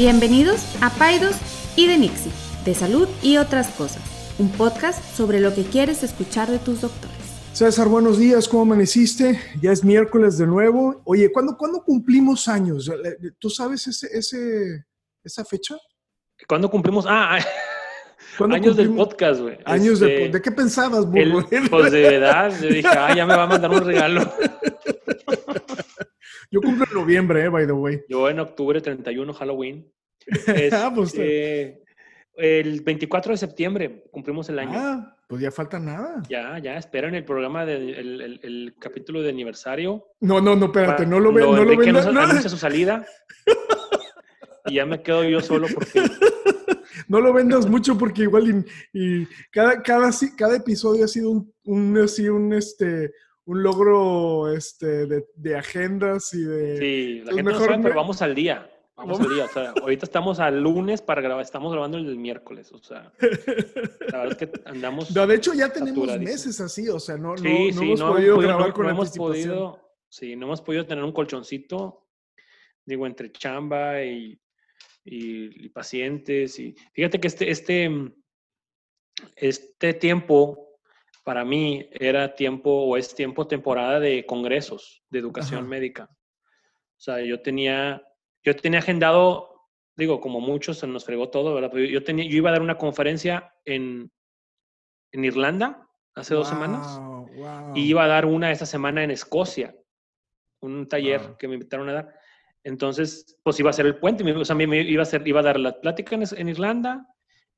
Bienvenidos a Paidos y de Nixie, de salud y otras cosas, un podcast sobre lo que quieres escuchar de tus doctores. César, buenos días, ¿cómo amaneciste? Ya es miércoles de nuevo. Oye, ¿cuándo, ¿cuándo cumplimos años? ¿Tú sabes ese, ese, esa fecha? ¿Cuándo cumplimos? Ah, años del podcast, güey. Años de, este, ¿De qué pensabas, burro? pues de verdad, yo dije, ah, ya me va a mandar un regalo. Yo cumplo en noviembre, eh, by the way. Yo en octubre 31, Halloween. ah, pues este, el 24 de septiembre cumplimos el año. Ah, pues ya falta nada. Ya, ya, esperan el programa del el, capítulo de aniversario. No, no, no, espérate, no lo ven, no lo ven. No, su salida. y ya me quedo yo solo porque... No lo vendas mucho porque igual y, cada, cada, cada episodio ha sido un, un, así, un, este, un logro este, de, agendas y de... Sí, la gente no sabe, pero vamos al día. Vamos al día. O sea, ahorita estamos al lunes para grabar, estamos grabando el miércoles. O sea, la verdad es que andamos... No, de hecho, ya tenemos meses así, o sea, no, no, no hemos podido grabar con hemos podido, Sí, no hemos podido tener un colchoncito, digo, entre chamba y, y, y pacientes. Y fíjate que este, este, este tiempo para mí era tiempo o es tiempo temporada de congresos de educación médica. O sea, yo tenía, yo tenía agendado, digo, como muchos se nos fregó todo, ¿verdad? Pero yo, tenía, yo iba a dar una conferencia en, en Irlanda hace dos semanas y iba a dar una esta semana en Escocia, un taller que me invitaron a dar. Entonces, pues iba a ser el puente, o sea, me iba a, ser, iba a dar la plática en, en Irlanda,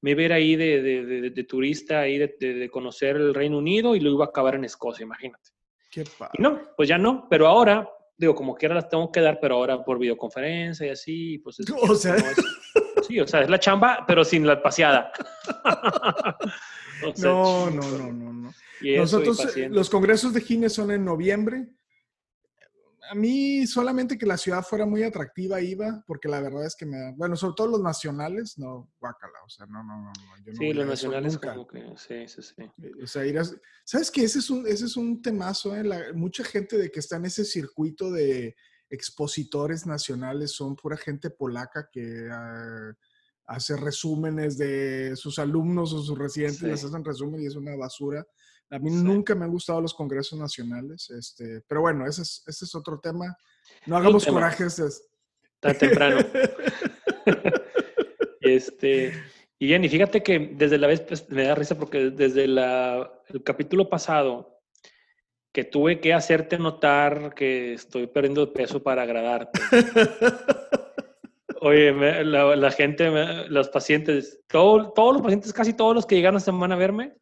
me ver ahí de, de, de, turista, ahí de, conocer el Reino Unido y lo iba a acabar en Escocia, imagínate. Qué y no, pues ya no, pero ahora, digo, como quiera las tengo que dar, pero ahora por videoconferencia y así, pues o sea... sí, o sea, es la chamba, pero sin la paseada. no, no, no, no, no. Nosotros, los congresos de Gines son en noviembre a mí solamente que la ciudad fuera muy atractiva iba, porque la verdad es que me, bueno, sobre todo los nacionales, no, guácala, o sea, no, no, no, yo no Sí, los nacionales como que, sí, sí, sí. Eh, o sea, irás, ¿sabes qué? Ese es un, ese es un temazo, ¿eh? mucha gente de que está en ese circuito de expositores nacionales son pura gente polaca que ah, hace resúmenes de sus alumnos o sus residentes, les hacen resumen y es una basura. A mí nunca me han gustado los congresos nacionales, este, pero bueno, ese es, ese es otro tema. No hagamos corajes. Está temprano. este, y Jenny, fíjate que desde la vez, pues, me da risa porque desde la, el capítulo pasado, que tuve que hacerte notar que estoy perdiendo peso para agradarte. Oye, la, gente, los pacientes, todos los pacientes, casi todos los que llegaron esta semana a verme,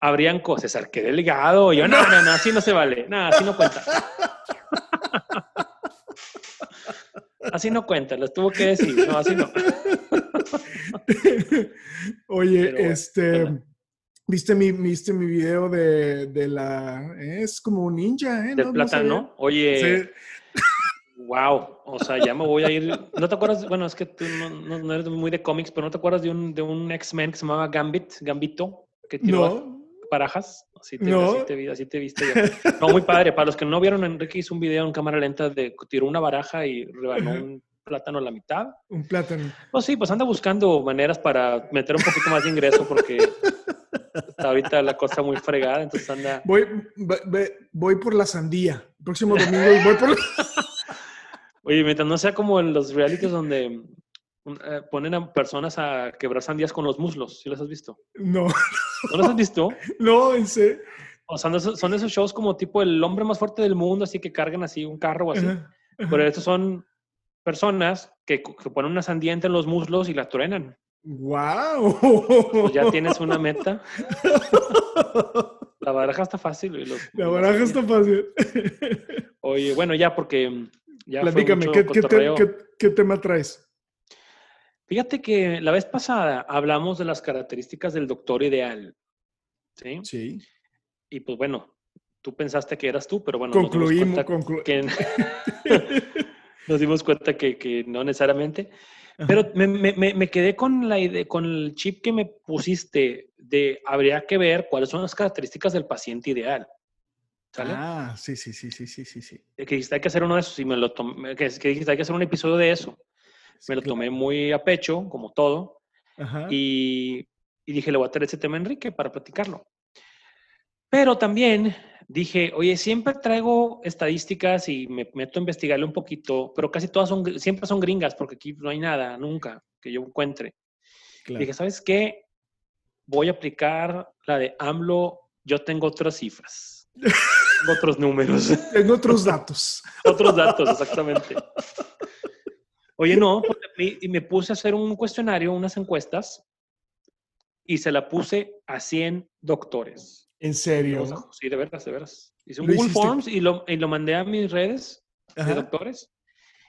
habrían cosas, qué delgado. yo, no, no, no, así no se vale. No, así no cuenta. así no cuenta, les tuvo que decir. No, así no. Oye, este. ¿Viste mi, ¿Viste mi video de, de la... Es como un ninja, ¿eh? Del plátano. Oye, wow. O sea, ya me voy a ir... ¿No te acuerdas? Bueno, es que tú no, no, eres muy de cómics, pero ¿no te acuerdas de un, de un X-Men que se llamaba Gambit? Gambito. Que no barajas. Así te, así te, viste. No, muy padre. Para los que no vieron, Enrique hizo un video en cámara lenta de tiró una baraja y rebanó un plátano a la mitad. Un plátano. Pues sí, pues anda buscando maneras para meter un poquito más de ingreso porque está ahorita la cosa muy fregada, entonces anda... Voy, voy, por la sandía. El próximo domingo voy por la... Oye, mientras no sea como en los realities donde eh, ponen a personas a quebrar sandías con los muslos, ¿sí los has visto? No. ¿No los has visto? no, en serio. O sea, son esos shows como tipo el hombre más fuerte del mundo, así que cargan así un carro o así. Pero estos son personas que, ponen una sandía entre los muslos y la truenan. ¡Wow! Pues ya tienes una meta. La baraja está fácil. la baraja está fácil. Oye, bueno, ya porque ya Platícame, ¿qué, ¿qué, tema traes? Fíjate que la vez pasada hablamos de las características del doctor ideal. Sí. Sí. Y pues bueno, tú pensaste que eras tú, pero bueno. Concluimos. Nos dimos cuenta que, que no necesariamente. Pero me, me, me, quedé con, la idea, con el chip que me pusiste de habría que ver cuáles son las características del paciente ideal. ¿Sale? Ah, sí, sí, sí, sí, sí, sí. Que dijiste hay que hacer uno de esos y me lo tomé, que, que dijiste hay que hacer un episodio de eso. Me lo tomé muy a pecho, como todo, Ajá. y, y dije, le voy a traer ese tema a Enrique para platicarlo. Pero también dije, oye, siempre traigo estadísticas y me meto a investigarle un poquito, pero casi todas son, siempre son gringas, porque aquí no hay nada, nunca, que yo encuentre. Claro. Dije, ¿sabes qué? Voy a aplicar la de AMLO, yo tengo otras cifras, otros números, Tengo otros datos. otros datos, exactamente. Oye, no, pues, y me puse a hacer un cuestionario, unas encuestas, y se la puse a 100 doctores. En serio. O sea, Sí, de veras, de veras. Hice un ¿Lo Google hiciste? Forms y lo, y lo mandé a mis redes de Ajá, doctores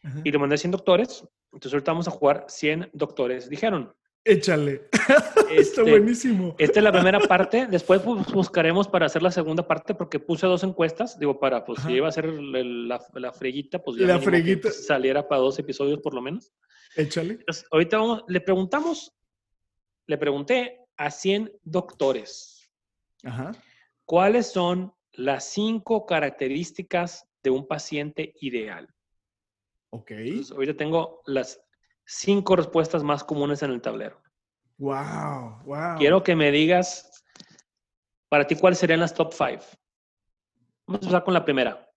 ajá. y lo mandé a 100 doctores. Entonces ahorita vamos a jugar 100 doctores. Dijeron, Échale. Está este, buenísimo. esta es la primera parte. Después pues, buscaremos para hacer la segunda parte porque puse dos encuestas. Digo, para, pues Ajá. si iba a ser la, la freguita, pues ya La freguita. saliera para dos episodios por lo menos. Échale. Entonces, ahorita vamos, le preguntamos, le pregunté a 100 doctores. Ajá. ¿Cuáles son las cinco características de un paciente ideal? Ok. Entonces, ahorita tengo las cinco respuestas más comunes en el tablero. Wow, wow. Quiero que me digas, para ti, cuáles serían las top five. Vamos a empezar con la primera.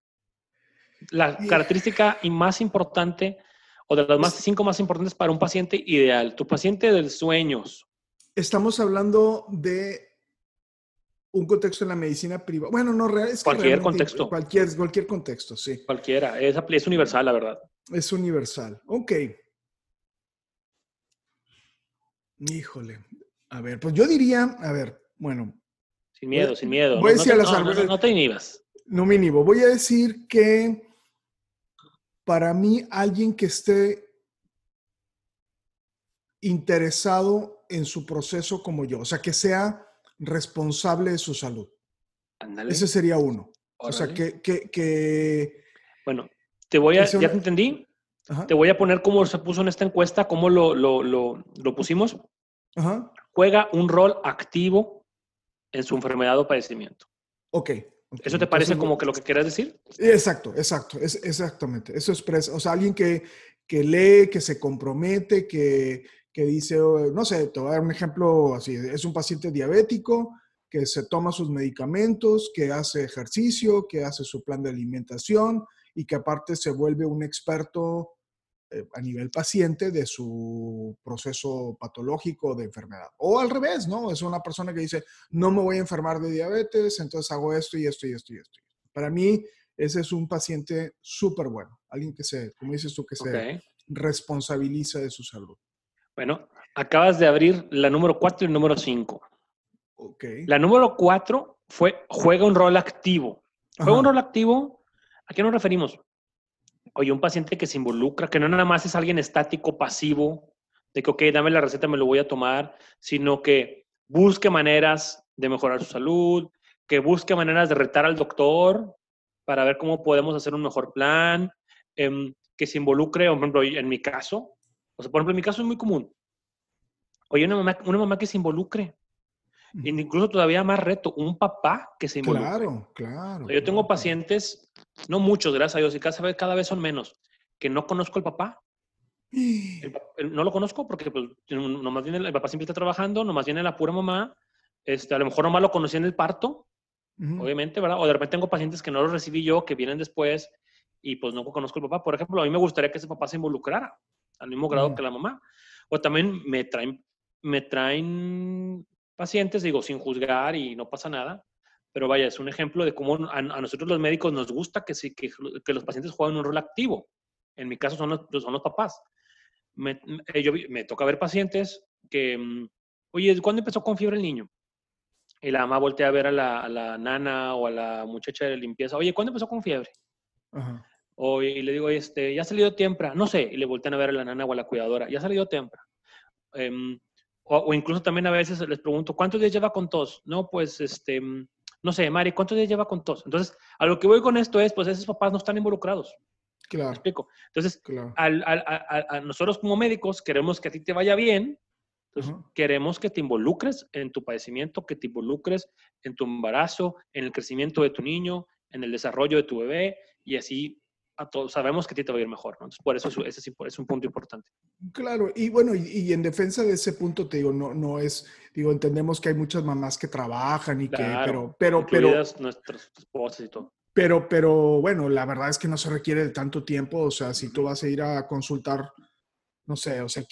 La Sí. característica y más importante, o de las más, cinco más importantes para un paciente ideal. Tu paciente de sueños. Estamos hablando de un contexto en la medicina privada. Bueno, no real. Es que Cualquier realmente- contexto. Cualquier, cualquier contexto, sí. Cualquiera. Es, es universal, la verdad. Es universal. Ok. Híjole. A ver, pues yo diría, a ver, bueno, Sin miedo, Voy- sin miedo. voy a decir no a las no, no, te inhibas. no me inhibo. Voy a decir que para mí alguien que esté interesado en su proceso como yo, o sea, que sea responsable de su salud. Ese sería uno. O sea, que, que, que- Bueno, te voy a, ya te entendí. Ajá, Te voy a poner cómo se puso en esta encuesta, cómo lo, lo, lo, lo pusimos. ajá, Juega un rol activo en su enfermedad o padecimiento. ok. ok. ¿Eso te parece Entonces, como que lo que quieras decir? Exacto, exacto, es, exactamente. Eso expresa, o sea, alguien que, que lee, que se compromete, que, que dice, oh, no sé, te voy a dar un ejemplo así, es un paciente diabético que se toma sus medicamentos, que hace ejercicio, que hace su plan de alimentación y que aparte se vuelve un experto eh, a nivel paciente de su proceso patológico de enfermedad. O al revés, ¿no? Es una persona que dice, no me voy a enfermar de diabetes, entonces hago esto y esto y esto y esto. Para mí, ese es un paciente súper bueno, alguien que se, como dices tú, que se responsabiliza de su salud. Bueno, acabas de abrir la número 4 y el número 5. Ok. La número 4 fue juega un rol activo. Juega un rol activo, ¿a qué nos referimos? Oye, un paciente que se involucra, que no nada más es alguien estático, pasivo, de que, ok, dame la receta, me lo voy a tomar, sino que busque maneras de mejorar su salud, que busque maneras de retar al doctor para ver cómo podemos hacer un mejor plan, em, que se involucre, por ejemplo, en mi caso, o sea, por ejemplo, en mi caso es muy común. Oye, una mamá, una mamá que se involucre. Incluso todavía más reto, un papá que se involucre. Claro, claro. O sea, yo tengo claro. pacientes, no muchos, gracias a Dios, y cada vez, cada vez son menos, que no conozco al papá. El el- no lo conozco porque pues, no- nomás viene, el papá siempre está trabajando, nomás viene la pura mamá. Este, a lo mejor nomás lo conocí en el parto, Ujú. obviamente, ¿verdad? O de repente tengo pacientes que no los recibí yo, que vienen después y pues no conozco al papá. Por ejemplo, a mí me gustaría que ese papá se involucrara al mismo grado Ujú. que la mamá. O también me traen, me traen pacientes, digo, sin juzgar y no pasa nada. Pero vaya, es un ejemplo de cómo a, a nosotros los médicos nos gusta que, sí, que, que los pacientes jueguen un rol activo. En mi caso son los, son los papás. Me, me- yo me toca ver pacientes que, mm, oye, ¿cuándo empezó con fiebre el niño? Y la mamá voltea a ver a la, a la nana o a la muchacha de limpieza, oye, ¿cuándo empezó con fiebre? Ajá. O, y le digo, este, ya ha salido temprano, no sé, y le voltean a ver a la nana o a la cuidadora, ya ha salido temprano. Em, o, o incluso también a veces les pregunto, ¿cuántos días lleva con tos? No, pues, este, mm, no sé, Mari, ¿cuántos días lleva con tos? Entonces, a lo que voy con esto es, pues esos papás no están involucrados, ¿me Claro, explico? Entonces, claro. al- al- a, nosotros como médicos queremos que a ti te vaya bien, entonces queremos que te involucres en tu padecimiento, que te involucres en tu embarazo, en el crecimiento de tu niño, en el desarrollo de tu bebé y así a todos, sabemos que a ti te va a ir mejor, ¿no? Entonces, por eso ese es un punto importante. Claro, y bueno, y, en defensa de ese punto, te digo, no, no es, digo, entendemos que hay muchas mamás que trabajan y que, pero, pero, pero... nuestras esposas y todo. Pero, pero bueno, la verdad es que no se requiere de tanto tiempo, o sea, si tú vas a ir a consultar, no sé, o sea,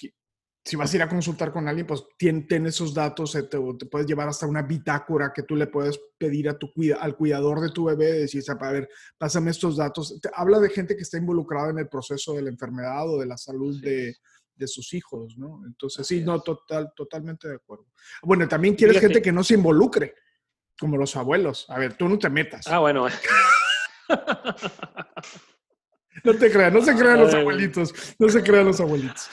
si vas a ir a consultar con alguien, pues tiene, esos datos, te, te, puedes llevar hasta una bitácora que tú le puedes pedir a tu, al cuidador de tu bebé, decir, a ver, pásame estos datos. Te, habla de gente que está involucrada en el proceso de la enfermedad o de la salud de, de, sus hijos, ¿no? Entonces, sí, no, total, totalmente de acuerdo. Bueno, también quieres gente que no se involucre, como los abuelos. A ver, tú no te metas. Ah, bueno. No te creas, no se crean los abuelitos, no se crean los abuelitos.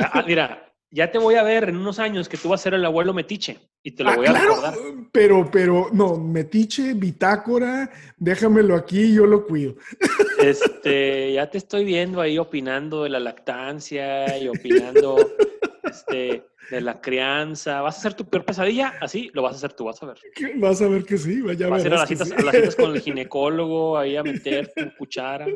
Ah, mira, ya te voy a ver en unos años que tú vas a ser el abuelo metiche y te lo ah, voy a claro, recordar. Pero, pero, no, metiche, bitácora, déjamelo aquí, yo lo cuido. Este, ya te estoy viendo ahí opinando de la lactancia y opinando este, de la crianza. ¿Vas a hacer tu peor pesadilla? Así lo vas a hacer tú, vas a ver. Vas a ver que sí, vaya Vas a ir a las, citas, a las citas con el ginecólogo, ahí a meter tu cuchara.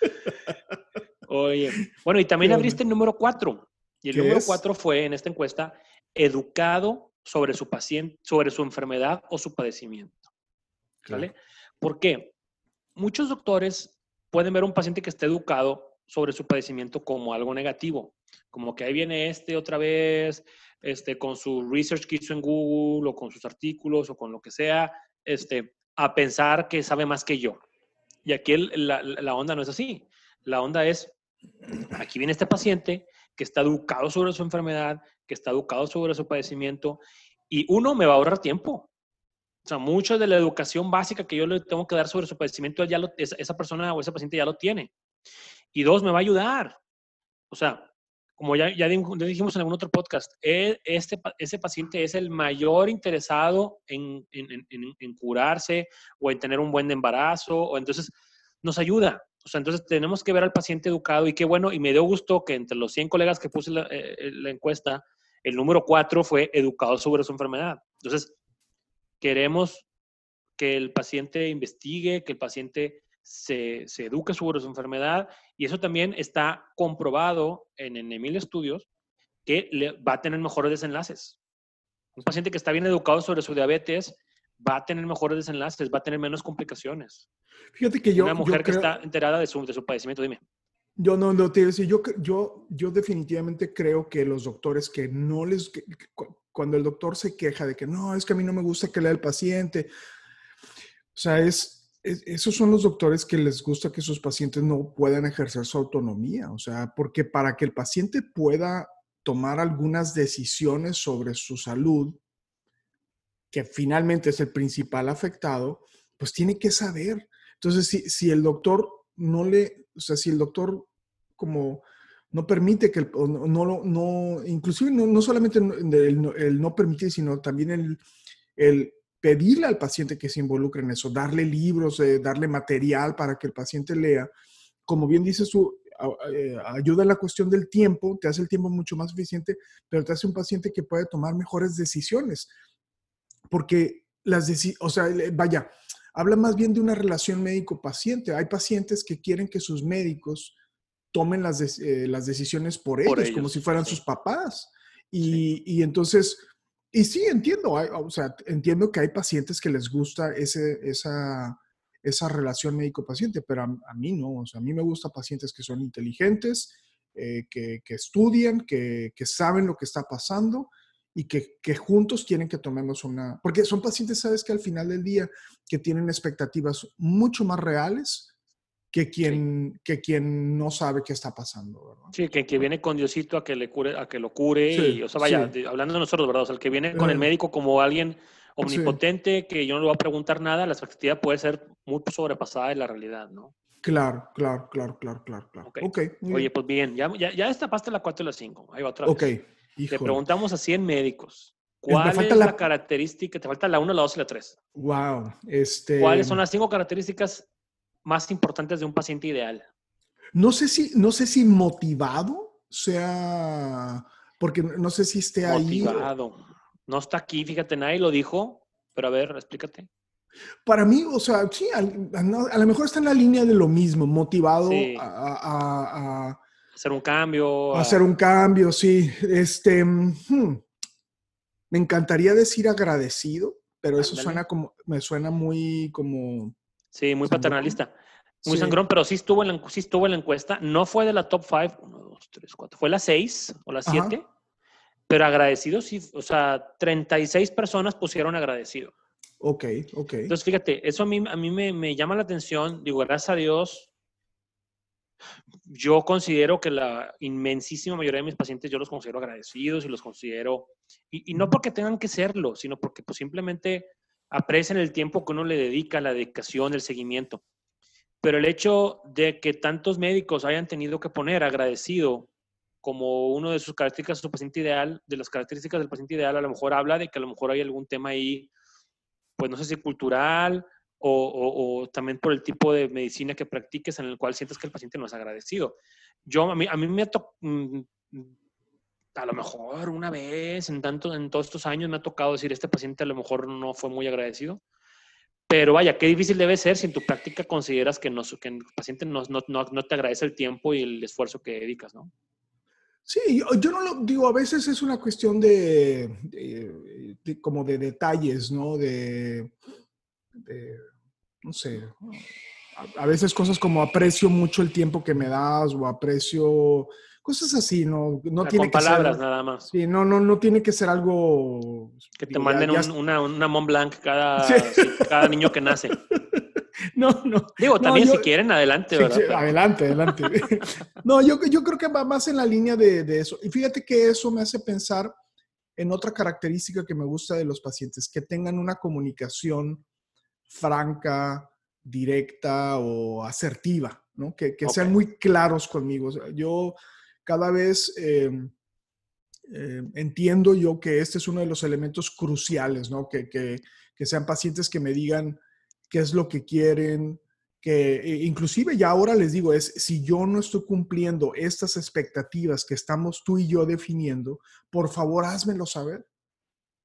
Oye, bueno, y también abriste el número cuatro. Y el número cuatro fue en esta encuesta, educado sobre su paciente, sobre su enfermedad o su padecimiento. ¿Vale? ¿Por qué? Muchos doctores pueden ver a un paciente que está educado sobre su padecimiento como algo negativo, como que ahí viene este otra vez, este, con su research que hizo en Google o con sus artículos o con lo que sea, este, a pensar que sabe más que yo. Y aquí la, la onda no es así. La onda es, aquí viene este paciente que está educado sobre su enfermedad, que está educado sobre su padecimiento, y uno, me va a ahorrar tiempo. O sea, mucho de la educación básica que yo le tengo que dar sobre su padecimiento, ya lo, esa persona o ese paciente ya lo tiene. Y dos, me va a ayudar. O sea, como ya, ya dijimos en algún otro podcast, e, este, ese paciente es el mayor interesado en, en, en, curarse o en tener un buen embarazo, o entonces nos ayuda. O sea, entonces tenemos que ver al paciente educado y qué bueno, y me dio gusto que entre los 100 colegas que puse la, eh, eh, la encuesta, el número 4 fue educado sobre su enfermedad. Entonces, queremos que el paciente investigue, que el paciente se, eduque sobre su enfermedad y eso también está comprobado en, en mil estudios que le, va a tener mejores desenlaces. Un paciente que está bien educado sobre su diabetes va a tener mejores desenlaces, va a tener menos complicaciones. Fíjate que yo. Una mujer que está enterada de su, de su padecimiento, dime. Yo no, no te yo, yo, yo definitivamente creo que los doctores que no les. cuando el doctor se queja de que no, es que a mí no me gusta que lea el paciente. O sea, es, esos son los doctores que les gusta que sus pacientes no puedan ejercer su autonomía. O sea, porque para que el paciente pueda tomar algunas decisiones sobre su salud, que finalmente es el principal afectado, pues tiene que saber. Entonces, si, si el doctor no le, o sea, si el doctor como no permite que, el, no, no, inclusive no, no solamente el, no permitir, sino también el, el, pedirle al paciente que se involucre en eso, darle libros, eh, darle material para que el paciente lea. Como bien dice su eh, ayuda en la cuestión del tiempo, te hace el tiempo mucho más eficiente, pero te hace un paciente que puede tomar mejores decisiones porque las o sea, vaya, habla más bien de una relación médico-paciente. Hay pacientes que quieren que sus médicos tomen las, eh, las decisiones por, ellos, como si fueran sus papás. Y, y, entonces, y sí, entiendo, o sea, entiendo que hay pacientes que les gusta ese, esa, esa relación médico-paciente, pero a, mí no, o sea, a mí me gustan pacientes que son inteligentes, eh, que, que, estudian, que, que, saben lo que está pasando y que, que, juntos tienen que tomarnos una, porque son pacientes, sabes que al final del día, que tienen expectativas mucho más reales que quien, que quien no sabe qué está pasando, ¿verdad? Sí, que, que viene con Diosito a que, le cure, a que lo cure, y, o sea, vaya, hablando de nosotros, ¿verdad? O sea, el que viene con el médico como alguien omnipotente, que yo no le voy a preguntar nada, la expectativa puede ser muy sobrepasada de la realidad, ¿no? Claro, claro, claro, claro, claro. claro. Okay. Oye, pues bien, ya, ya, ya destapaste la 4 y la 5. Ahí va otra vez. Ok. Te preguntamos a 100 médicos. ¿Cuál es la, característica? Te falta la 1, la 2 y la 3. Wow. Este... ¿Cuáles son las cinco características más importantes de un paciente ideal? No sé si, no sé si motivado sea, porque no sé si esté ahí. Motivado. No está aquí, fíjate, nadie lo dijo, pero a ver, explícate. Para mí, o sea, sí, a, lo mejor está en la línea de lo mismo, motivado a, hacer un cambio. A hacer un cambio, sí. Este, hmm, me encantaría decir agradecido, pero eso suena como, me suena muy como... Sí, muy paternalista. Muy sangrón, pero sí estuvo, en la, sí estuvo en la encuesta. No fue de la top 5, 1, 2, 3, 4. Fue la 6 o la 7. Pero agradecido sí, o sea, 36 personas pusieron agradecido. Ok, ok. Entonces, fíjate, eso a mí, a mí me, me llama la atención. Digo, gracias a Dios, yo considero que la inmensísima mayoría de mis pacientes yo los considero agradecidos y los considero, y, y no porque tengan que serlo, sino porque pues simplemente aprecian el tiempo que uno le dedica, la dedicación, el seguimiento. Pero el hecho de que tantos médicos hayan tenido que poner agradecido como uno de sus características su paciente ideal, de las características del paciente ideal, a lo mejor habla de que a lo mejor hay algún tema ahí, pues no sé si cultural o, también por el tipo de medicina que practiques en el cual sientes que el paciente no es agradecido. Yo, a mí, a mí me ha tocado, mm, a lo mejor una vez en, tanto, en todos estos años me ha tocado decir, este paciente a lo mejor no fue muy agradecido. Pero vaya, qué difícil debe ser si en tu práctica consideras que, no, que el paciente no, no, no, te agradece el tiempo y el esfuerzo que dedicas, ¿no? Sí, yo, no lo digo, a veces es una cuestión de, como de detalles, ¿no? De, no sé, a, veces cosas como aprecio mucho el tiempo que me das o aprecio cosas así, no, no tiene con palabras nada más. Sí, no, no, no tiene que ser algo que te manden una, una Mont Blanc cada, cada niño que nace. No, no. Digo, también si quieren, adelante, ¿verdad? adelante, adelante. no, yo, yo creo que va más en la línea de, de, eso. Y fíjate que eso me hace pensar en otra característica que me gusta de los pacientes, que tengan una comunicación franca, directa o asertiva, ¿no? Que, que sean muy claros conmigo. yo cada vez em, em, entiendo yo que este es uno de los elementos cruciales, ¿no? Que, que, que sean pacientes que me digan qué es lo que quieren, que e, inclusive ya ahora les digo, es si yo no estoy cumpliendo estas expectativas que estamos tú y yo definiendo, por favor házmelo saber.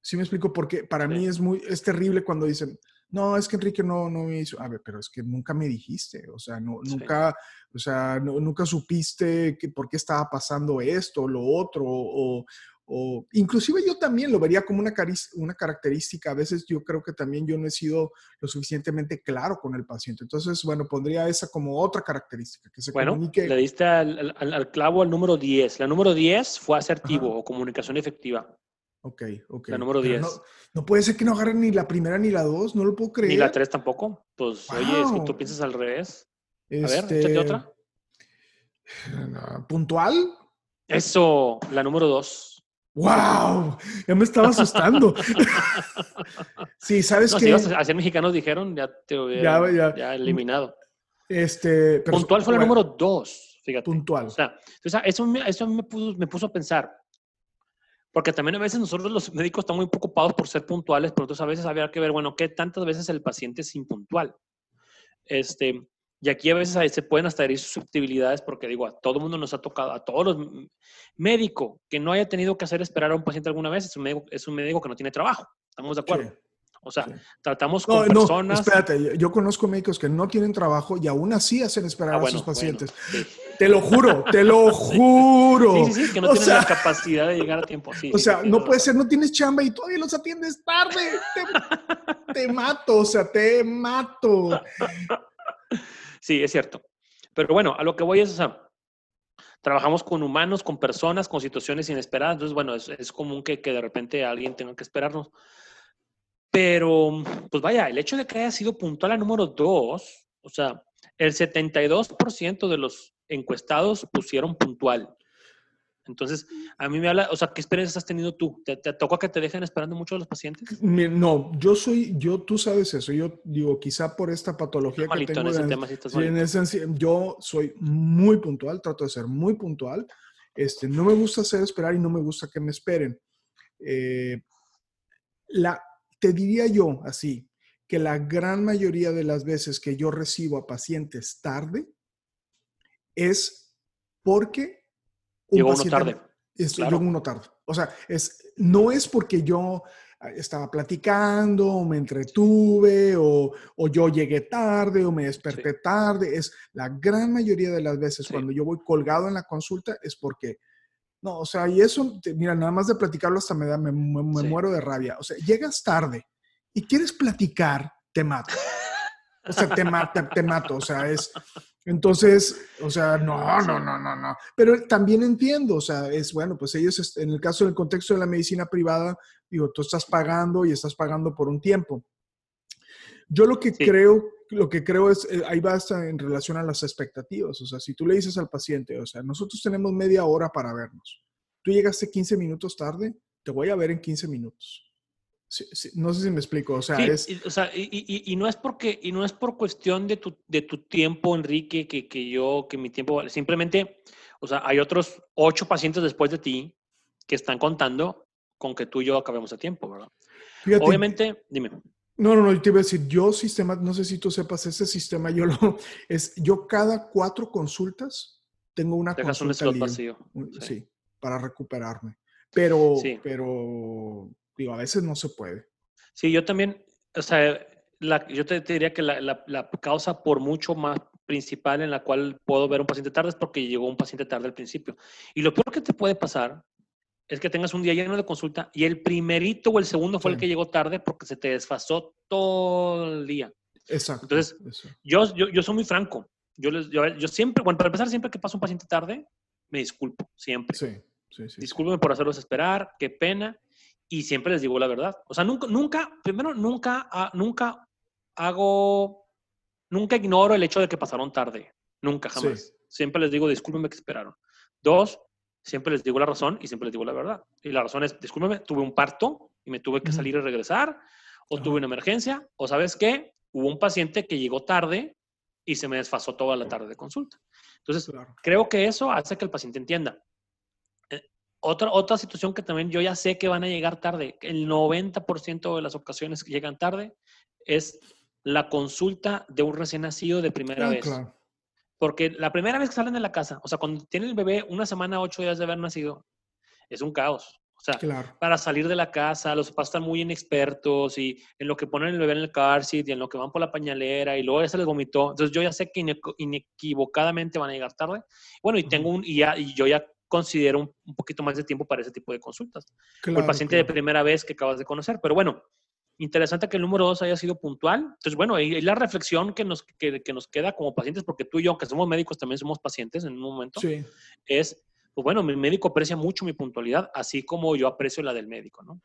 ¿Sí me explico? Porque para mí es muy, es terrible cuando dicen, no, es que Enrique no, no me hizo, a ver, pero es que nunca me dijiste, o sea, no, nunca, o sea, nunca supiste que, por qué estaba pasando esto, lo otro, o, o inclusive yo también lo vería como una, una característica. A veces yo creo que también yo no he sido lo suficientemente claro con el paciente. Entonces, bueno, pondría esa como otra característica. Que se bueno, le diste al, al, clavo al número 10. La número 10 fue asertivo o comunicación efectiva. Ok, ok. La número 10. No, puede ser que no agarren ni la primera ni la 2, no lo puedo creer. Ni la 3 tampoco. Pues, oye, es que tú piensas al revés. A ver, échate este, otra. ¿Puntual? Eso, la número 2. ¡Wow! Ya me estaba asustando. sí, ¿sabes qué? Si a ser mexicanos dijeron, ya te hubiera ya, eliminado. Este, puntual fue el número dos, fíjate. Puntual. O sea, eso, eso me, puso, me puso a pensar. Porque también a veces nosotros los médicos estamos muy preocupados por ser puntuales, pero entonces a veces había que ver, bueno, ¿qué tantas veces el paciente es impuntual? Este, y aquí a veces se pueden hasta herir susceptibilidades porque digo, a todo mundo nos ha tocado, a todos los médicos que no haya tenido que hacer esperar a un paciente alguna vez, es un médico, es un médico que no tiene trabajo. ¿Estamos de acuerdo? O sea, tratamos con personas. No, espérate, yo conozco médicos que no tienen trabajo y aún así hacen esperar ah, a sus pacientes. Te lo juro, te lo juro. Sí, sí, sí, que no tienen la capacidad de llegar a tiempo. o sea, no puede ser, no tienes chamba y todavía los atiendes tarde. Te, te mato, o sea, te mato. Sí, es cierto. Pero bueno, a lo que voy es, o sea, trabajamos con humanos, con personas, con situaciones inesperadas. Entonces, bueno, es, común que, que, de repente alguien tenga que esperarnos. Pero, pues vaya, el hecho de que haya sido puntual a número dos, o sea, el 72% de los encuestados pusieron puntual. Entonces, a mí me habla, o sea, ¿qué experiencias has tenido tú? ¿Te, te toca que te dejen esperando mucho a los pacientes? No, yo soy, yo, tú sabes eso, yo digo, quizá por esta patología que tengo. En ese tema, en ese, yo soy muy puntual, trato de ser muy puntual. Este, no me gusta hacer esperar y no me gusta que me esperen. Eh, la, te diría yo así, que la gran mayoría de las veces que yo recibo a pacientes tarde es porque Llegó uno tarde. Es, uno tarde. O sea, es, no es porque yo ah, estaba platicando, o me entretuve, o, o yo llegué tarde, o me desperté tarde. Es la gran mayoría de las veces cuando yo voy colgado en la consulta es porque, no, o sea, y eso, mira, nada más de platicarlo hasta me, da, me, muero de rabia. O sea, llegas tarde y quieres platicar, te mato. O sea, te, mata, te mato. O sea, es, entonces, o sea, no, no, no, no, no. Pero también entiendo, o sea, es bueno, pues ellos, en el caso del contexto de la medicina privada, digo, tú estás pagando y estás pagando por un tiempo. Yo lo que creo, lo que creo es, eh, ahí va en relación a las expectativas. O sea, si tú le dices al paciente, o sea, nosotros tenemos media hora para vernos. Tú llegaste 15 minutos tarde, te voy a ver en 15 minutos no sé si me explico, o sea, es... Y, o sea, y, y, no es porque, y no es por cuestión de tu, de tu tiempo, Enrique, que, que yo, que mi tiempo, simplemente, o sea, hay otros ocho pacientes después de ti que están contando con que tú y yo acabemos a tiempo, ¿verdad? Obviamente, dime. No, no, no, te iba a decir, yo sistema, no sé si tú sepas, ese sistema yo lo, es, yo cada cuatro consultas tengo una Dejas consulta un vacío. Sí. para recuperarme. Pero, pero Digo, a veces no se puede. Sí, yo también, o sea, la, yo te, diría que la, la, causa por mucho más principal en la cual puedo ver un paciente tarde es porque llegó un paciente tarde al principio. Y lo peor que te puede pasar es que tengas un día lleno de consulta y el primerito o el segundo fue el que llegó tarde porque se te desfasó todo el día. Exacto. Entonces, yo, yo, yo, soy muy franco. Yo, les, yo, yo, siempre, bueno, para empezar, siempre que pasa un paciente tarde, me disculpo, siempre. Sí, sí, sí. Discúlpeme por hacerlos esperar, qué pena y siempre les digo la verdad. O sea, nunca, nunca, primero, nunca, ah, nunca hago, nunca ignoro el hecho de que pasaron tarde. Nunca, jamás. Siempre les digo, discúlpenme que esperaron. Dos, siempre les digo la razón y siempre les digo la verdad. Y la razón es, discúlpeme, tuve un parto y me tuve que salir y regresar, o tuve una emergencia, o sabes qué, hubo un paciente que llegó tarde y se me desfasó toda la tarde de consulta. Entonces, creo que eso hace que el paciente entienda. Otra, otra situación que también yo ya sé que van a llegar tarde, el 90% de las ocasiones que llegan tarde es la consulta de un recién nacido de primera ah, vez. Porque la primera vez que salen de la casa, o sea, cuando tiene el bebé una semana, ocho días de haber nacido, es un caos. O sea, para salir de la casa, los papás están muy inexpertos y en lo que ponen el bebé en el car seat y en lo que van por la pañalera y luego ya se les vomitó. Entonces yo ya sé que inequivocadamente van a llegar tarde. Bueno, y tengo un, y, ya, y yo ya considero un, poquito más de tiempo para ese tipo de consultas. el paciente de primera vez que acabas de conocer. Pero bueno, interesante que el número dos haya sido puntual. Entonces, bueno, y, la reflexión que nos, que, nos queda como pacientes, porque tú y yo, aunque somos médicos, también somos pacientes en un momento, es, pues bueno, mi médico aprecia mucho mi puntualidad, así como yo aprecio la del médico, ¿no?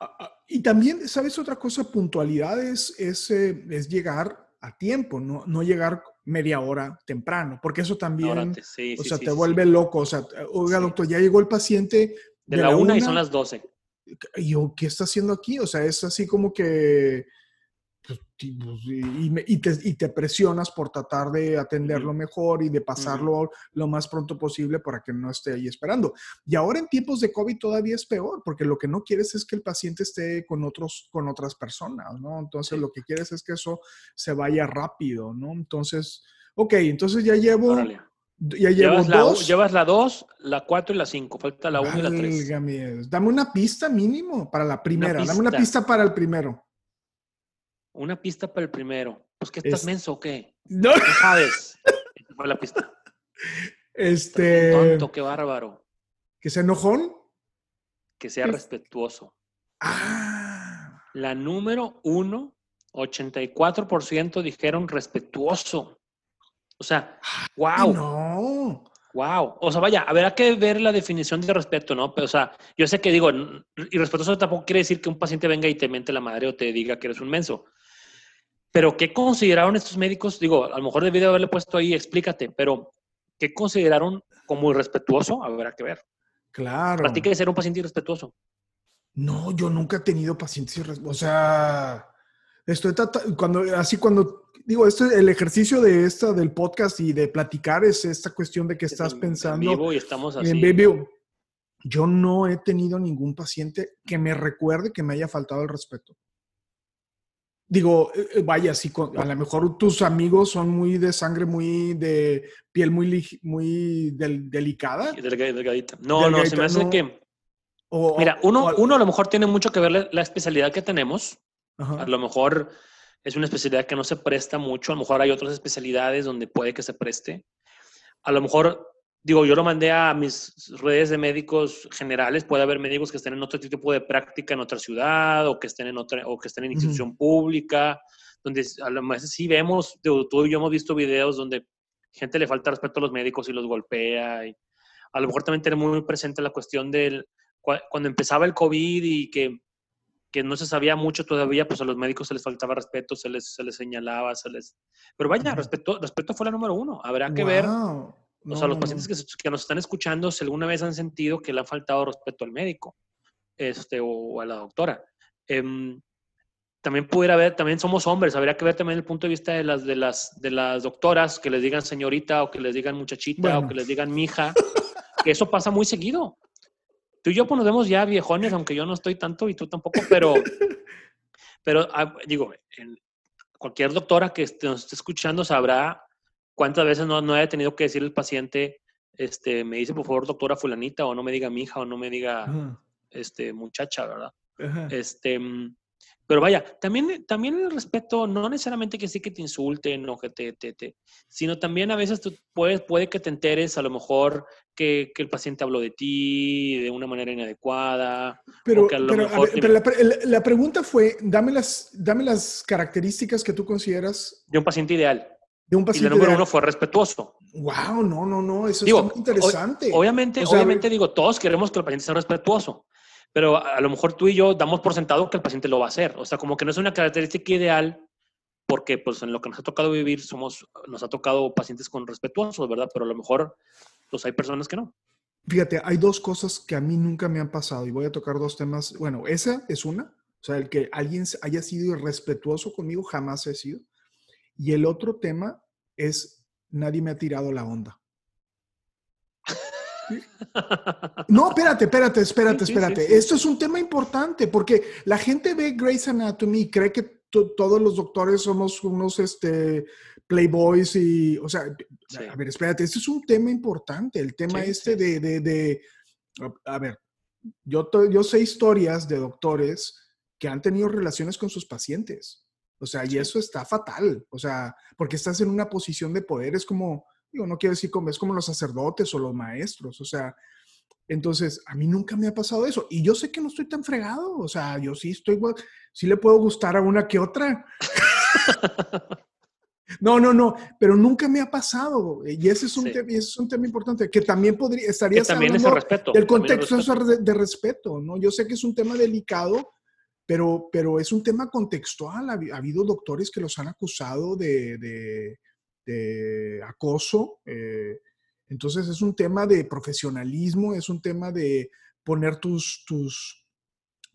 Ah, ah, y también, ¿sabes otra cosa? Puntualidad es, es, eh, es llegar a tiempo, no, no llegar media hora temprano, porque eso también, o sea, te vuelve loco. O sea, oiga, doctor, ya llegó el paciente. De, la, una, y son las doce. Y yo, ¿qué está haciendo aquí? O sea, es así como que pues, pues, y, te, presionas por tratar de atenderlo mejor y de pasarlo lo más pronto posible para que no esté ahí esperando. Y ahora en tiempos de COVID todavía es peor, porque lo que no quieres es que el paciente esté con, otros, con otras personas, ¿no? Entonces lo que quieres es que eso se vaya rápido, ¿no? Entonces, ok, entonces ya llevo... Ya llevo llevas dos. La, llevas la 2, la 4 y la 5. Falta la 1 y la 3. Dame una pista mínimo para la primera. Dame una pista para el primero. Una pista para el primero. Pues que estás menso o qué? No. ¿Qué sabes? Esta fue la pista. Este. Tonto, qué bárbaro. ¿Que sea enojón? Que sea respetuoso. Ah. La número uno, 84% dijeron respetuoso. O sea, wow. No. Wow. O sea, vaya, habrá que ver la definición de respeto, ¿no? Pero, o sea, yo sé que digo, y respetuoso tampoco quiere decir que un paciente venga y te mente la madre o te diga que eres un menso. Pero, ¿qué consideraron estos médicos? Digo, a lo mejor debí de haberle puesto ahí, explícate, pero ¿qué consideraron como irrespetuoso? Habrá que ver. Claro. ¿Para ti ser un paciente irrespetuoso? No, yo nunca he tenido pacientes irrespetuosos. O sea, estoy cuando, así cuando digo, este, el ejercicio de esta, del podcast y de platicar es esta cuestión de que estás pensando. En vivo y estamos así. En vivo. Yo no he tenido ningún paciente que me recuerde que me haya faltado el respeto. Digo, eh, eh, vaya, si a lo mejor tus amigos son muy de sangre, muy de piel muy, muy delicada. Delgadita. No, no, se me hace que Mira, uno, uno a lo mejor tiene mucho que ver la, la especialidad que tenemos. Ajá. A lo mejor es una especialidad que no se presta mucho. A lo mejor hay otras especialidades donde puede que se preste. A lo mejor, digo, yo lo mandé a mis redes de médicos generales. Puede haber médicos que estén en otro tipo de práctica en otra ciudad o que estén en otra o que estén en institución pública, donde a lo mejor sí vemos, tú y yo hemos visto videos donde gente le falta respeto a los médicos y los golpea. Y a lo mejor también tener muy presente la cuestión del cua- cuando empezaba el COVID y que, que no se sabía mucho todavía, pues a los médicos se les faltaba respeto, se les, se les señalaba, se les... Pero vaya, respeto, respeto fue la número uno. Habrá que ver, o sea, los pacientes que, que nos están escuchando, si alguna vez han sentido que le ha faltado respeto al médico este, o, a la doctora. Em, también pudiera haber, también somos hombres, habría que ver también el punto de vista de las, de las, de las doctoras, que les digan señorita o que les digan muchachita Bueno. o que les digan mija, que eso pasa muy seguido. Tú y yo pues nos vemos ya viejones, aunque yo no estoy tanto y tú tampoco, pero, pero ah, digo, en- cualquier doctora que esté- nos esté escuchando sabrá cuántas veces no, no haya tenido que decir el paciente, este, me dice por favor doctora fulanita o no me diga mija o no me diga Ajá, este, muchacha, ¿verdad? ajá. Este, mm, pero vaya, también, también el respeto, no necesariamente que sí que te insulten o que te, te, te- sino también a veces tú puedes, puede que te enteres a lo mejor que, que el paciente habló de ti de una manera inadecuada. Pero, que a lo pero, a mejor ver, pero la, pre- la- la pregunta fue, dame las, dame las características que tú consideras de un paciente ideal. de un Y la paciente. número de- uno fue respetuoso. Wow, no, no, no, eso Digo, está muy interesante. Obviamente, O sea, obviamente digo, todos queremos que el paciente sea respetuoso, pero a, lo mejor tú y yo damos por sentado que el paciente lo va a hacer. O sea, como que no es una característica ideal porque pues en lo que nos ha tocado vivir somos, nos ha tocado pacientes con respetuosos, ¿verdad? Pero a lo mejor pues hay personas que no. Fíjate, hay dos cosas que a mí nunca me han pasado y voy a tocar dos temas. Bueno, esa es una, o sea, el que alguien haya sido irrespetuoso conmigo, jamás he sido. Y el otro tema es, nadie me ha tirado la onda. No, espérate, espérate, espérate, Sí, sí, espérate. sí, sí. Esto es un tema importante porque la gente ve Grey's Anatomy y cree que to- todos los doctores somos unos este, playboys y, o sea, a ver, espérate, este es un tema importante, el tema este de, de, de- a ver, yo, yo sé historias de doctores que han tenido relaciones con sus pacientes. O sea, y eso está fatal. O sea, porque estás en una posición de poder, es como, digo, no quiero decir como, es como los sacerdotes o los maestros. O sea, entonces, a mí nunca me ha pasado eso. Y yo sé que no estoy tan fregado. O sea, yo sí estoy, sí le puedo gustar a una que otra. No, no, no, pero nunca me ha pasado. Y ese es un, Sí. tema, y ese es un tema importante, que también podría, que estarías también es el respeto. del contexto respeto. de, de respeto, ¿no? Yo sé que es un tema delicado, pero, pero es un tema contextual. Ha, habi- ha habido doctores que los han acusado de, de- de acoso. eh, entonces es un tema de profesionalismo, es un tema de poner tus, tus,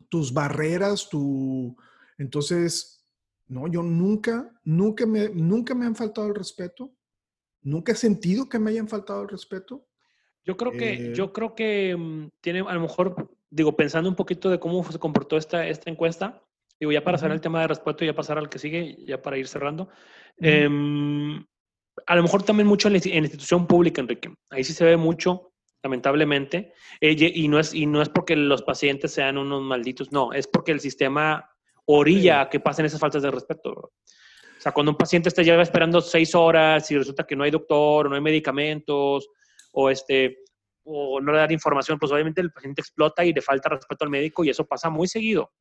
tus barreras, tu... Entonces, no, yo nunca, nunca me, nunca me han faltado el respeto. Nunca he sentido que me hayan faltado el respeto. Yo creo que, Eh, yo creo que mm, tiene, a lo mejor, digo, pensando un poquito de cómo se comportó esta, esta encuesta, digo, ya para cerrar Ujú. el tema de respeto y ya pasar al que sigue, ya para ir cerrando. A lo mejor también mucho en la, institución pública, Enrique. Ahí sí se ve mucho, lamentablemente, eh, y, no es, y no es porque los pacientes sean unos malditos, no, es porque el sistema orilla a que pasen esas faltas de respeto. O sea, cuando un paciente está ya esperando seis horas y resulta que no hay doctor, o no hay medicamentos, o este o no le dan información, pues obviamente el paciente explota y le falta respeto al médico y eso pasa muy seguido.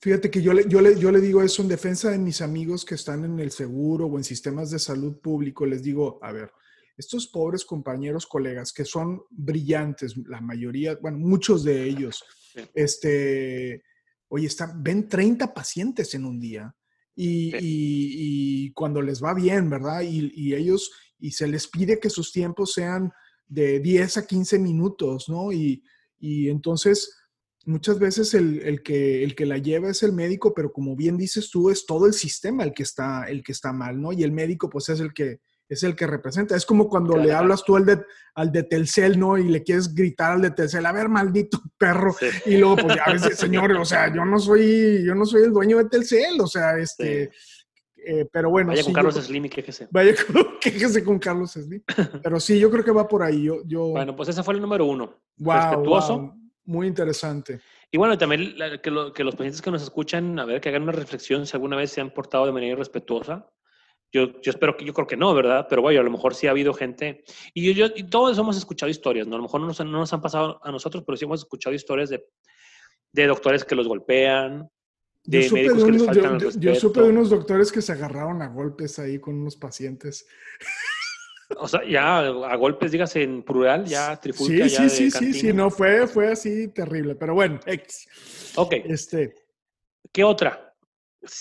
Fíjate que yo le, yo, le, yo le digo eso en defensa de mis amigos que están en el seguro o en sistemas de salud público. Les digo, a ver, estos pobres compañeros, colegas, que son brillantes, la mayoría, bueno, muchos de ellos, Sí. este, oye, están, ven 30 pacientes en un día y, Sí. y- y cuando les va bien, ¿verdad? Y, y ellos, y se les pide que sus tiempos sean de 10 a 15 minutos, ¿no? Y, y entonces muchas veces el, el que, el que la lleva es el médico, pero como bien dices tú, es todo el sistema el que está, el que está mal, ¿no? Y el médico pues es el que, es el que representa. Es como cuando le hablas tú al de, al de Telcel, ¿no? Y le quieres gritar al de Telcel, a ver, maldito perro. Sí. Y luego, pues ya ves, señor, o sea, yo no soy, yo no soy el dueño de Telcel, o sea, este, eh, pero bueno. Vaya con sí, Carlos yo- Slim y quéjese. Vaya con, quéjese con Carlos Slim. Pero sí, yo creo que va por ahí. Yo, yo Bueno, pues ese fue el número uno. wow, respetuoso. wow. Muy interesante. Y bueno, también que, los pacientes que nos escuchan, a ver, que hagan una reflexión si alguna vez se han portado de manera irrespetuosa. Yo, yo espero que, yo creo que no, ¿verdad? Pero bueno, a lo mejor sí ha habido gente. Y, yo, y todos hemos escuchado historias, ¿no? A lo mejor no nos, no nos han pasado a nosotros, pero sí hemos escuchado historias de, de doctores que los golpean, de médicos que les faltan yo, yo, supe de unos doctores que se agarraron a golpes ahí con unos pacientes. O sea, ya a golpes, digas en plural, ya trifulca. Sí, sí, sí, sí, sí, no, fue, fue así terrible, pero bueno, X. Ok. Este, ¿Qué otra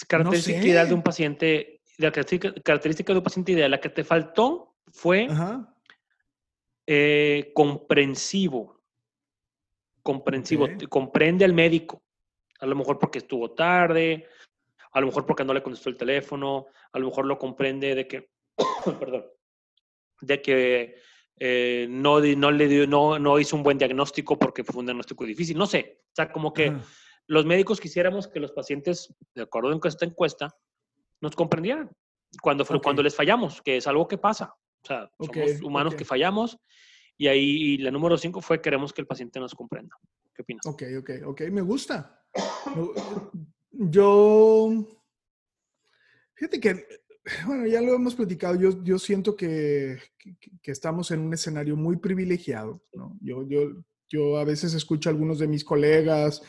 característica ideal de un paciente, la característica de un paciente ideal, la que te faltó fue eh, comprensivo. Comprensivo, comprende al médico. A lo mejor porque estuvo tarde, a lo mejor porque no le contestó el teléfono, a lo mejor lo comprende de que, perdón, de que eh, no, no, le dio, no, no hizo un buen diagnóstico porque fue un diagnóstico difícil. No sé, o sea, como que los médicos quisiéramos que los pacientes, de acuerdo con esta encuesta, nos comprendieran cuando, cuando les fallamos, que es algo que pasa. O sea, somos humanos que fallamos y ahí la número cinco fue queremos que el paciente nos comprenda. ¿Qué opinas? Ok, ok, ok, me gusta. Yo, fíjate que bueno, ya lo hemos platicado. Yo, yo siento que, que, estamos en un escenario muy privilegiado. ¿no? Yo, yo, yo a veces escucho a algunos de mis colegas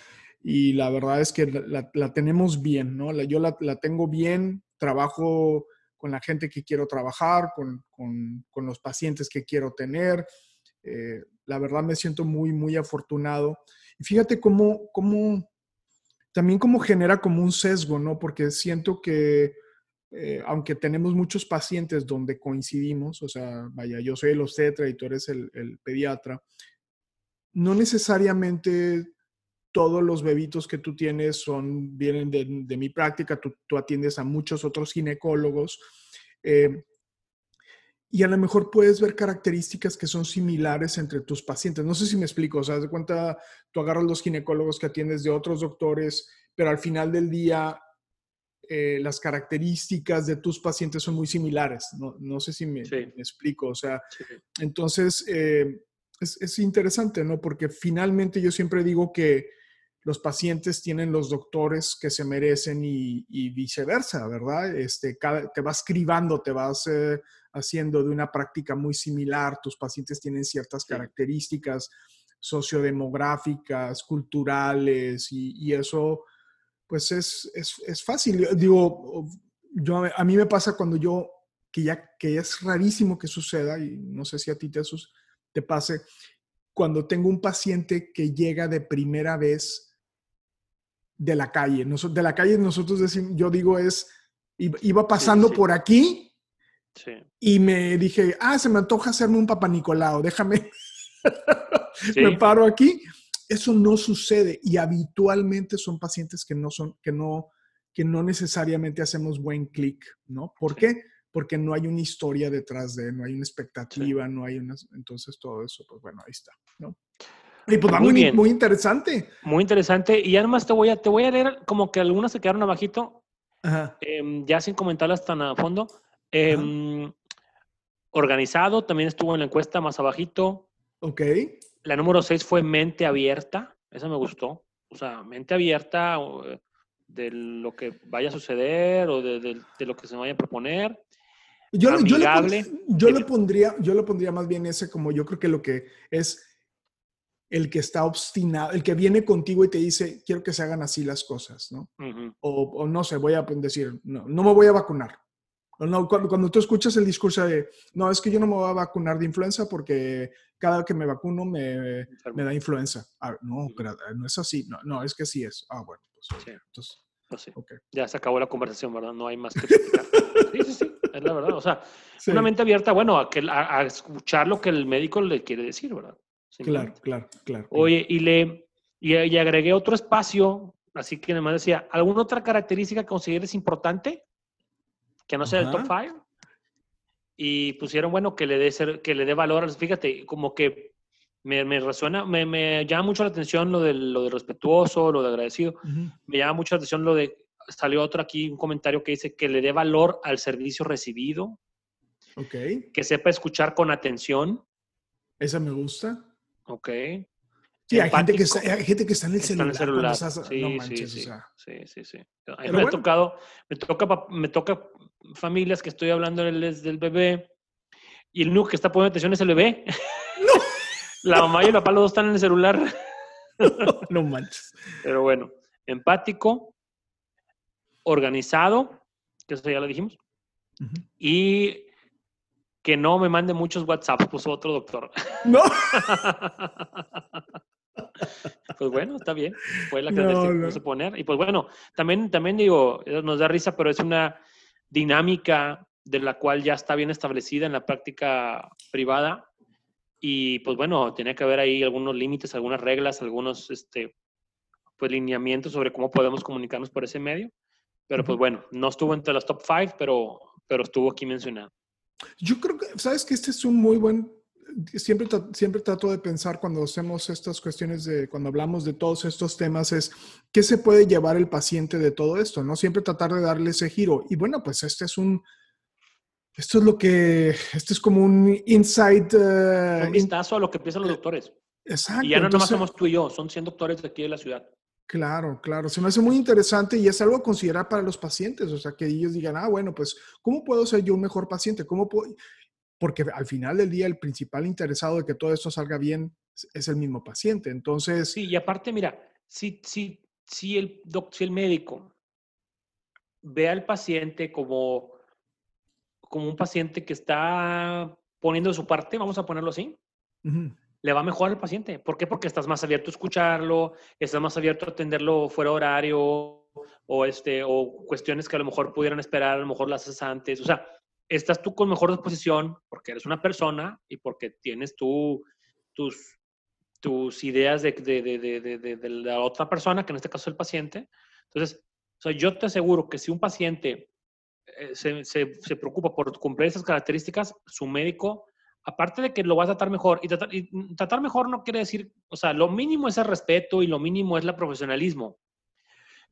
y la verdad es que la, la, tenemos bien, ¿no? La, yo la, la, tengo bien, trabajo con la gente que quiero trabajar, con, con, con los pacientes que quiero tener. Eh, la verdad me siento muy, muy afortunado. Y fíjate cómo, cómo también cómo genera como un sesgo, ¿no? Porque siento que eh, aunque tenemos muchos pacientes donde coincidimos, o sea, vaya, yo soy el obstetra y tú eres el, pediatra, no necesariamente todos los bebitos que tú tienes son, vienen de, mi práctica, tú, atiendes a muchos otros ginecólogos. Eh, y a lo mejor puedes ver características que son similares entre tus pacientes. No sé si me explico, o sea, de cuenta, tú agarras los ginecólogos que atiendes de otros doctores, pero al final del día eh, las características de tus pacientes son muy similares. No, sé si me, explico. O sea, entonces eh, es, interesante, ¿no? Porque finalmente yo siempre digo que los pacientes tienen los doctores que se merecen y, viceversa, ¿verdad? Este, te vas cribando, te vas eh, haciendo de una práctica muy similar. Tus pacientes tienen ciertas características sociodemográficas, culturales y eso pues es, es, fácil. Digo, yo, a mí me pasa cuando yo, que ya que es rarísimo que suceda, y no sé si a ti te, te pase, cuando tengo un paciente que llega de primera vez de la calle. de la calle nosotros decimos, yo digo es, iba pasando por aquí y me dije, ah, se me antoja hacerme un papá Nicolau, déjame, me paro aquí eso no sucede y habitualmente son pacientes que no son, que no, que no necesariamente hacemos buen clic, ¿no? ¿Por qué? Porque no hay una historia detrás de, no hay una expectativa, no hay una, entonces todo eso, pues bueno, ahí está, ¿no? Y pues va muy, muy, interesante. Muy interesante. Y además te voy a, te voy a leer como que algunas se quedaron abajito, em, ya sin comentarlas tan a fondo. Em, organizado, también estuvo en la encuesta más abajito. Ok. La número seis fue mente abierta. Esa me gustó. O sea, mente abierta de lo que vaya a suceder o de, lo que se vaya a proponer. Yo, yo, le, pondría, yo lo pondría más bien ese como yo creo que lo que es el que está obstinado, el que viene contigo y te dice, quiero que se hagan así las cosas, ¿no? o, o, no sé, voy a decir, no, no me voy a vacunar. No, cuando, cuando, tú escuchas el discurso de, no, es que yo no me voy a vacunar de influenza porque cada que me vacuno me, me da influenza. Ah, no, pero eh, no es así. No, no, es que sí es. Ah, bueno, pues. Sí. Entonces, pues Ya se acabó la conversación, ¿verdad? No hay más que explicar. sí, sí, sí, es la verdad. O sea, una mente abierta, bueno, a, que, a, escuchar lo que el médico le quiere decir, ¿verdad? Claro, claro, claro. Oye, y le y, y agregué otro espacio, así que además decía, ¿alguna otra característica que consideres importante? Que no sea el top 5. Y pusieron, bueno, que le dé, ser, que le dé valor. Fíjate, como que me, me resuena, me, me, llama mucho la atención lo de, lo de respetuoso, lo de agradecido. Me llama mucho la atención lo de, salió otro aquí, un comentario que dice que le dé valor al servicio recibido. Ok. Que sepa escuchar con atención. Esa me gusta. Ok. Sí, hay gente, que está, hay gente que está en el está en celular. el celular. estás- Sí, no sí, manches, sí, o sea. sí, sí, sí. Me ha tocado, me toca, me toca familias que estoy hablando del, del bebé y el único que está poniendo atención es el bebé. La mamá y el papá los dos están en el celular. no manches. Pero bueno, empático, organizado, que eso ya lo dijimos, y que no me mande muchos WhatsApp, puso otro doctor. No. Pues bueno, está bien. Fue la que No, se no. poner. Y pues bueno, también, también digo, eh, nos da risa, pero es una dinámica de la cual ya está bien establecida en la práctica privada. Y pues bueno, tiene que haber ahí algunos límites, algunas reglas, algunos este, pues, lineamientos sobre cómo podemos comunicarnos por ese medio. Pero pues bueno, no estuvo entre los top five, pero, pero estuvo aquí mencionado. Yo creo que, sabes que este es un muy buen, siempre, siempre trato de pensar cuando hacemos estas cuestiones de, cuando hablamos de todos estos temas, es qué se puede llevar el paciente de todo esto, ¿no? Siempre tratar de darle ese giro. Y bueno, pues este es un, esto es lo que, este es como un insight. eh, Un vistazo a lo que piensan los doctores. exacto. Y ya no nomás entonces- somos tú y yo, son 100 doctores de aquí de la ciudad. Claro, claro. Se me hace muy interesante y es algo a considerar para los pacientes. O sea, que ellos digan, ah, bueno, pues, ¿cómo puedo ser yo un mejor paciente? ¿Cómo puedo? Porque al final del día, el principal interesado de que todo esto salga bien es- el mismo paciente. Entonces, Sí, y aparte, mira, si, si, si, el, doc- si el médico ve al paciente como, como un paciente que está poniendo de su parte, vamos a ponerlo así, le va mejor al paciente. ¿Por qué? Porque estás más abierto a escucharlo, estás más abierto a atenderlo fuera de horario o, este, o cuestiones que a lo mejor pudieran esperar, a lo mejor las haces antes. O sea, estás tú con mejor disposición porque eres una persona y porque tienes tú tus, tus ideas de, de, de, de, la otra persona, que en este caso es el paciente. Entonces, o sea, yo te aseguro que si un paciente eh, se, se, se preocupa por cumplir esas características, su médico aparte de que lo va a tratar mejor, y tratar, y tratar mejor no quiere decir, o sea, lo mínimo es el respeto y lo mínimo es el profesionalismo,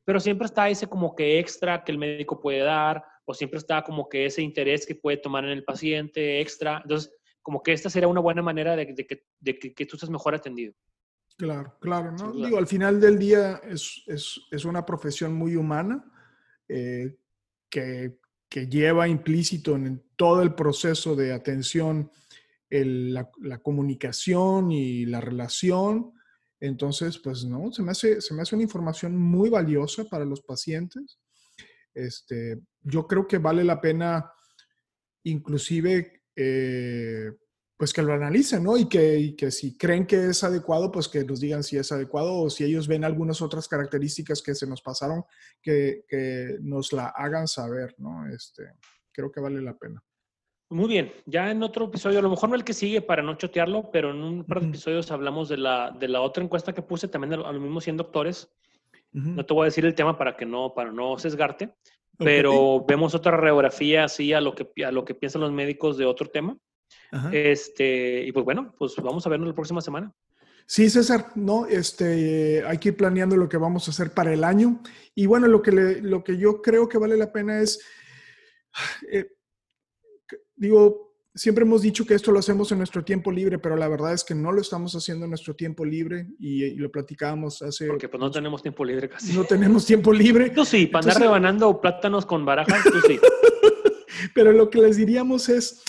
pero siempre está ese como que extra que el médico puede dar, o siempre está como que ese interés que puede tomar en el paciente extra. Entonces, como que esta sería una buena manera de, de que, de que, que tú estés mejor atendido. claro, claro. ¿no? Digo, al final del día es, es, es una profesión muy humana eh, que, que lleva implícito en todo el proceso de atención el- la, la comunicación y la relación. Entonces, pues no, se me hace, se me hace una información muy valiosa para los pacientes. Este, yo creo que vale la pena, inclusive, eh, pues que lo analicen, ¿no? Y que, y que si creen que es adecuado, pues que nos digan si es adecuado o si ellos ven algunas otras características que se nos pasaron, que, que nos la hagan saber, ¿no? Este, creo que vale la pena. Muy bien, ya en otro episodio, a lo mejor no el que sigue para no chotearlo, pero en un par de episodios hablamos de la, de la otra encuesta que puse también a, lo- a los mismos 100 doctores. No te voy a decir el tema para que no, para no sesgarte, pero vemos otra radiografía así a lo que, a lo que piensan los médicos de otro tema. Ajá. Este, y pues bueno, pues vamos a vernos la próxima semana. Sí, César, no, este, hay que ir planeando lo que vamos a hacer para el año. Y bueno, lo que, le- lo que yo creo que vale la pena es, eh, digo, siempre hemos dicho que esto lo hacemos en nuestro tiempo libre, pero la verdad es que no lo estamos haciendo en nuestro tiempo libre y, y lo platicábamos hace... Porque pues no tenemos tiempo libre casi. no tenemos tiempo libre, Tú sí, para andar rebanando plátanos con barajas, tú sí. pero lo que les diríamos es,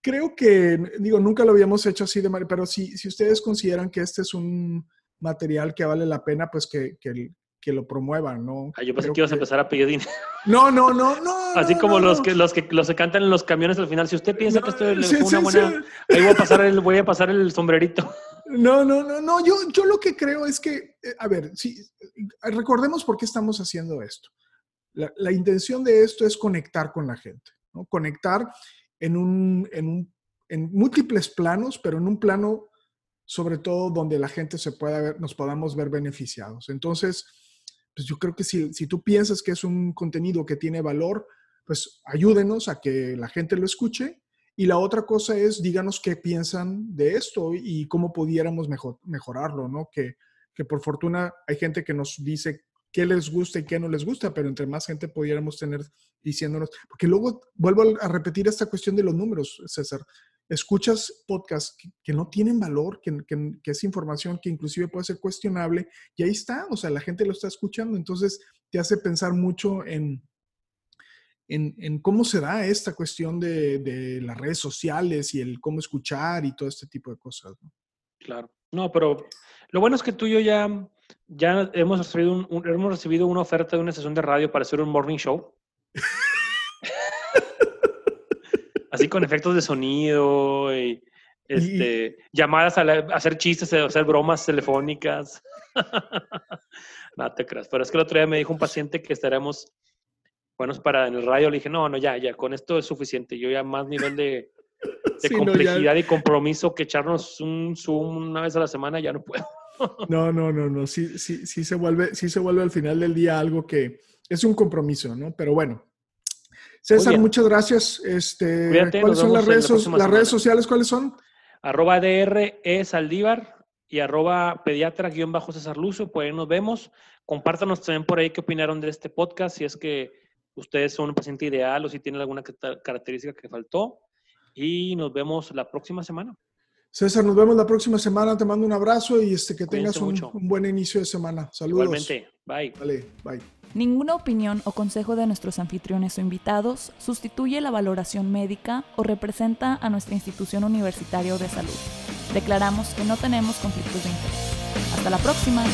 creo que, digo, nunca lo habíamos hecho así de manera, pero si, si ustedes consideran que este es un material que vale la pena, pues que, que, que lo promuevan, ¿no? Ah, yo pensé Creo que ibas a empezar a pedir dinero. No, no, no, no. Así no, como no, los no. que los que los que cantan en los camiones al final. Si usted piensa que esto sí, fue una sí, buena, sí. ahí voy a pasar el, voy a pasar el sombrerito. No, no, no, no. Yo, yo lo que creo es que, eh, a ver, sí, eh, recordemos por qué estamos haciendo esto. La, la intención de esto es conectar con la gente, ¿no? Conectar en un, en un, en múltiples planos, pero en un plano sobre todo donde la gente se pueda ver, nos podamos ver beneficiados. Entonces, pues yo creo que si, si tú piensas que es un contenido que tiene valor, pues ayúdenos a que la gente lo escuche. Y la otra cosa es, díganos qué piensan de esto y cómo pudiéramos mejor, mejorarlo, ¿no? Que, que por fortuna hay gente que nos dice qué les gusta y qué no les gusta, pero entre más gente pudiéramos tener diciéndonos, porque luego vuelvo a repetir esta cuestión de los números, César. Escuchas podcasts que, no tienen valor, que, que, es información que inclusive puede ser cuestionable, y ahí está, o sea, la gente lo está escuchando, entonces te hace pensar mucho en, en, cómo se da esta cuestión de, de, las redes sociales y el cómo escuchar y todo este tipo de cosas. Claro, no, pero lo bueno es que tú y yo ya, ya hemos, recibido hemos recibido una oferta de una sesión de radio para hacer un morning show. Así con efectos de sonido y, este, llamadas a, hacer chistes, a hacer bromas telefónicas. no te creas. Pero es que el otro día me dijo un paciente que estaremos buenos para en el radio. Le dije, no, no, ya, ya, con esto es suficiente. Yo ya más nivel de, complejidad y compromiso que echarnos un Zoom una vez a la semana ya no puedo. no, no, no, no. Sí, sí, sí se vuelve, sí se vuelve al final del día algo que es un compromiso, ¿no? Pero bueno, César, muchas gracias. Este, ¿Cuáles son las redes, las redes sociales? ¿Cuáles son? Arroba DR e Saldívar y arroba pediatra-césar Lucio, pues ahí nos vemos. Compártanos también por ahí qué opinaron de este podcast, si es que ustedes son un paciente ideal o si tienen alguna característica que faltó. Y nos vemos la próxima semana. César, nos vemos la próxima semana. Te mando un abrazo y este, que tengas un, un, buen inicio de semana. Saludos. Igualmente. Bye. Vale, bye. Ninguna opinión o consejo de nuestros anfitriones o invitados sustituye la valoración médica o representa a nuestra institución universitaria de salud. Declaramos que no tenemos conflictos de interés. Hasta la próxima.